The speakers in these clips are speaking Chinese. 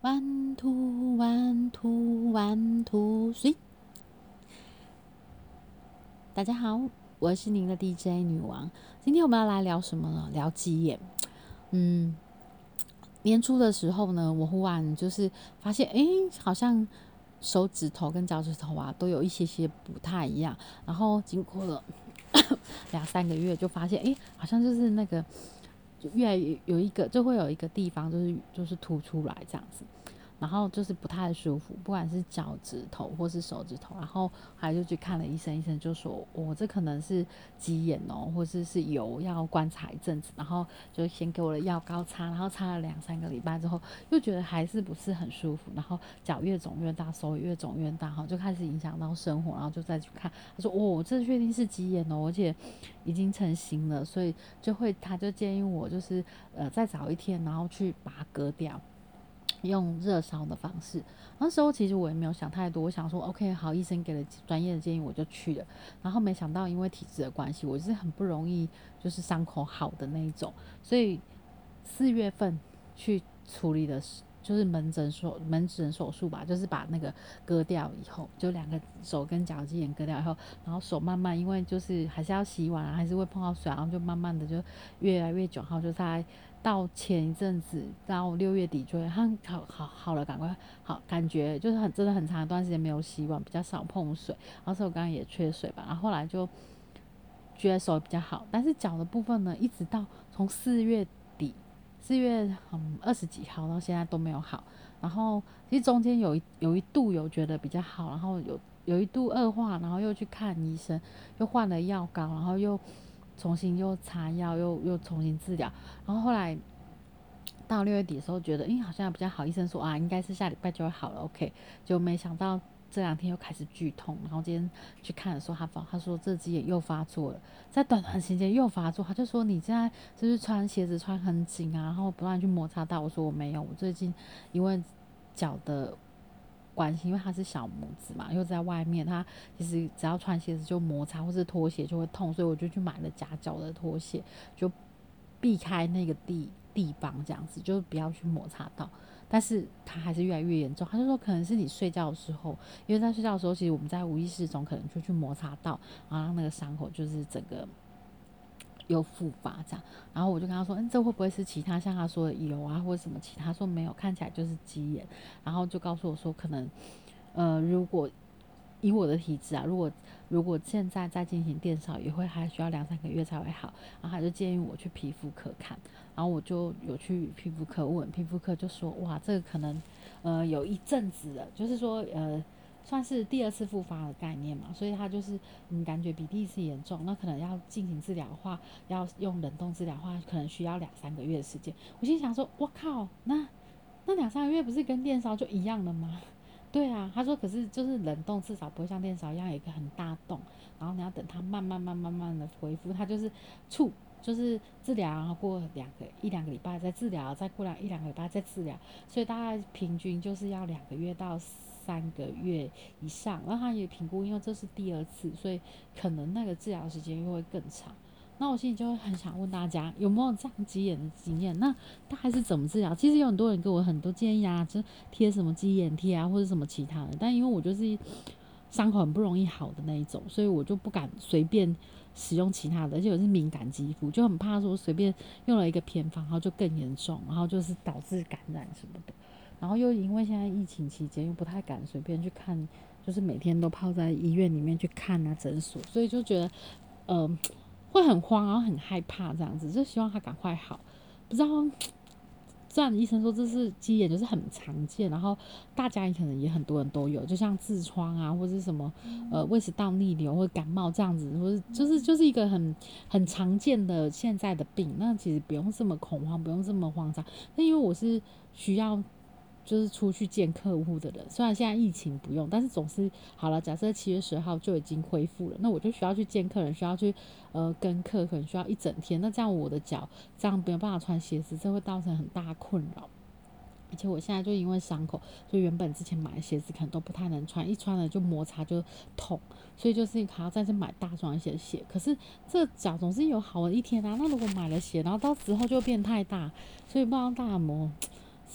One two one two one two three，大家好，我是您的 DJ 女王。今天我们要来聊什么呢？聊鸡眼。嗯，年初的时候呢，我忽然就是发现，哎，好像手指头跟脚趾头啊，都有一些些不太一样。然后经过了两三个月，就发现，哎，好像就是那个。就越来越有一个，就会有一个地方，就是就是凸出来这样子。然后就是不太舒服，不管是脚趾头或是手指头，然后还就去看了医生，医生就说我这可能是鸡眼哦，或者是油要观察一阵子，然后就先给我的药膏擦，然后擦了两三个礼拜之后，又觉得还是不是很舒服，然后脚越肿越大，手越肿越大，哈，就开始影响到生活，然后就再去看，他说哦，这确定是鸡眼哦，而且已经成型了，所以就会他就建议我就是呃再早一天，然后去把它割掉。用热烧的方式，那时候其实我也没有想太多，我想说 OK 好，医生给了专业的建议，我就去了。然后没想到因为体质的关系，我是很不容易就是伤口好的那一种，所以四月份去处理的是就是门诊手门诊手术吧，就是把那个割掉以后，就两个手跟脚趾眼割掉以后，然后手慢慢因为就是还是要洗碗啊，还是会碰到水，然后就慢慢的就越来越久，然后就在。到前一阵子，到六月底就会好好好了，赶快好，感觉就是很真的很长一段时间没有洗碗，比较少碰水，而且我刚刚也缺水吧，然后后来就觉得手比较好，但是脚的部分呢，一直到从四月底，四月嗯二十几号到现在都没有好，然后其实中间有一有一度有觉得比较好，然后有有一度恶化，然后又去看医生，又换了药膏，然后又。重新又擦药，又又重新治疗，然后后来到六月底的时候，觉得哎好像比较好，医生说啊应该是下礼拜就会好了，OK，就没想到这两天又开始剧痛，然后今天去看的时候，他发他说这只眼又发作了，在短短时间又发作，他就说你现在就是穿鞋子穿很紧啊，然后不断去摩擦到，我说我没有，我最近因为脚的。关系，因为他是小拇指嘛，又在外面，他其实只要穿鞋子就摩擦，或是拖鞋就会痛，所以我就去买了夹脚的拖鞋，就避开那个地地方，这样子就不要去摩擦到。但是他还是越来越严重，他就说可能是你睡觉的时候，因为在睡觉的时候，其实我们在无意识中可能就去摩擦到，然后让那个伤口就是整个。又复发这样，然后我就跟他说：“嗯，这会不会是其他像他说的油啊，或者什么其他？”说没有，看起来就是鸡眼。然后就告诉我说：“可能，呃，如果以我的体质啊，如果如果现在再进行电烧，也会还需要两三个月才会好。”然后他就建议我去皮肤科看，然后我就有去皮肤科问，皮肤科就说：“哇，这个可能呃有一阵子了，就是说呃。”算是第二次复发的概念嘛，所以他就是嗯，感觉比第一次严重，那可能要进行治疗的话，要用冷冻治疗的话，可能需要两三个月的时间。我心想说，我靠，那那两三个月不是跟电烧就一样的吗？对啊，他说，可是就是冷冻至少不会像电烧一样有一个很大洞，然后你要等它慢慢慢慢慢的恢复，它就是处就是治疗，然后过两个一两个礼拜再治疗，再过两一两个礼拜再治疗，所以大概平均就是要两个月到。三个月以上，然后他也评估，因为这是第二次，所以可能那个治疗时间又会更长。那我心里就会很想问大家，有没有这样鸡眼的经验？那大概是怎么治疗？其实有很多人给我很多建议啊，就贴什么鸡眼贴啊，或者什么其他的。但因为我就是伤口很不容易好的那一种，所以我就不敢随便使用其他的，而且我是敏感肌肤，就很怕说随便用了一个偏方，然后就更严重，然后就是导致感染什么的。然后又因为现在疫情期间，又不太敢随便去看，就是每天都泡在医院里面去看啊诊所，所以就觉得，呃，会很慌，然后很害怕这样子，就希望他赶快好。不知道，这样医生说这是鸡眼，就是很常见，然后大家也可能也很多人都有，就像痔疮啊，或者什么呃胃食道逆流或者感冒这样子，或者就是就是一个很很常见的现在的病。那其实不用这么恐慌，不用这么慌张。那因为我是需要。就是出去见客户的人，虽然现在疫情不用，但是总是好了。假设七月十号就已经恢复了，那我就需要去见客人，需要去呃跟客，可能需要一整天。那这样我的脚这样没有办法穿鞋子，这会造成很大困扰。而且我现在就因为伤口，所以原本之前买的鞋子可能都不太能穿，一穿了就摩擦就痛，所以就是还要再次买大双鞋鞋。可是这脚总是有好的一天啊。那如果买了鞋，然后到时候就变太大，所以不知道大摩。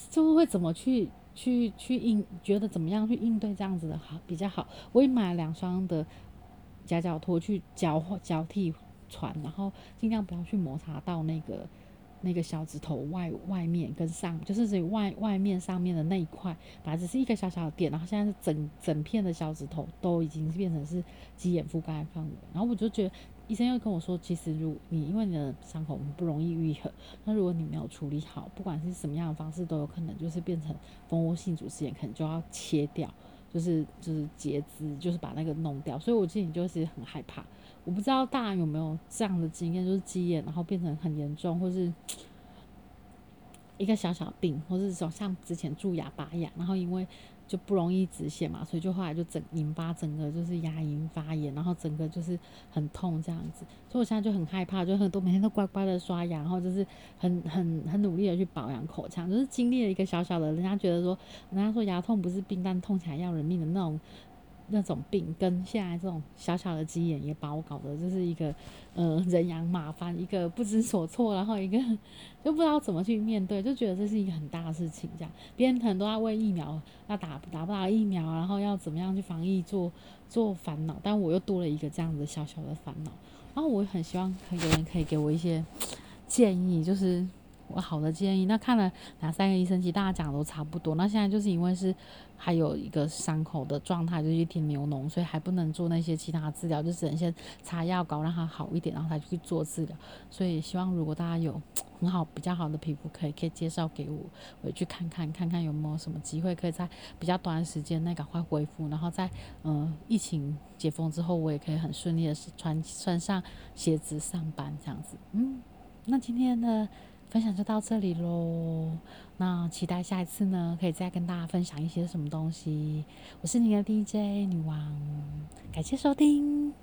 就会怎么去去去应觉得怎么样去应对这样子的好比较好。我也买了两双的夹脚拖去交交替穿，然后尽量不要去摩擦到那个。那个小指头外外面跟上，就是属于外外面上面的那一块，本来只是一个小小的点，然后现在是整整片的小指头都已经变成是鸡眼覆盖范围。然后我就觉得医生又跟我说，其实如你因为你的伤口不容易愈合，那如果你没有处理好，不管是什么样的方式，都有可能就是变成蜂窝性组织炎，可能就要切掉，就是就是截肢，就是把那个弄掉。所以我心里就是很害怕。我不知道大家有没有这样的经验，就是鸡眼然后变成很严重，或是一个小小病，或是说像之前蛀牙拔牙，然后因为就不容易止血嘛，所以就后来就整引发整个就是牙龈发炎，然后整个就是很痛这样子。所以我现在就很害怕，就很多每天都乖乖的刷牙，然后就是很很很努力的去保养口腔，就是经历了一个小小的，人家觉得说，人家说牙痛不是病，但痛起来要人命的那种。那种病跟现在这种小小的鸡眼也把我搞得就是一个呃人仰马翻，一个不知所措，然后一个 就不知道怎么去面对，就觉得这是一个很大的事情。这样别人很多要为疫苗要打打不打疫苗，然后要怎么样去防疫做做烦恼，但我又多了一个这样子小小的烦恼。然后我很希望有人可以给我一些建议，就是。我好的建议，那看了两三个医生，其实大家讲的都差不多。那现在就是因为是还有一个伤口的状态，就是一点牛脓，所以还不能做那些其他治疗，就只能先擦药膏让它好一点，然后才去做治疗。所以希望如果大家有很好比较好的皮肤，可以可以介绍给我，我去看看看看有没有什么机会可以在比较短的时间内赶快恢复，然后在嗯疫情解封之后，我也可以很顺利的穿穿上鞋子上班这样子。嗯，那今天的。分享就到这里喽，那期待下一次呢，可以再跟大家分享一些什么东西。我是你的 DJ 女王，感谢收听。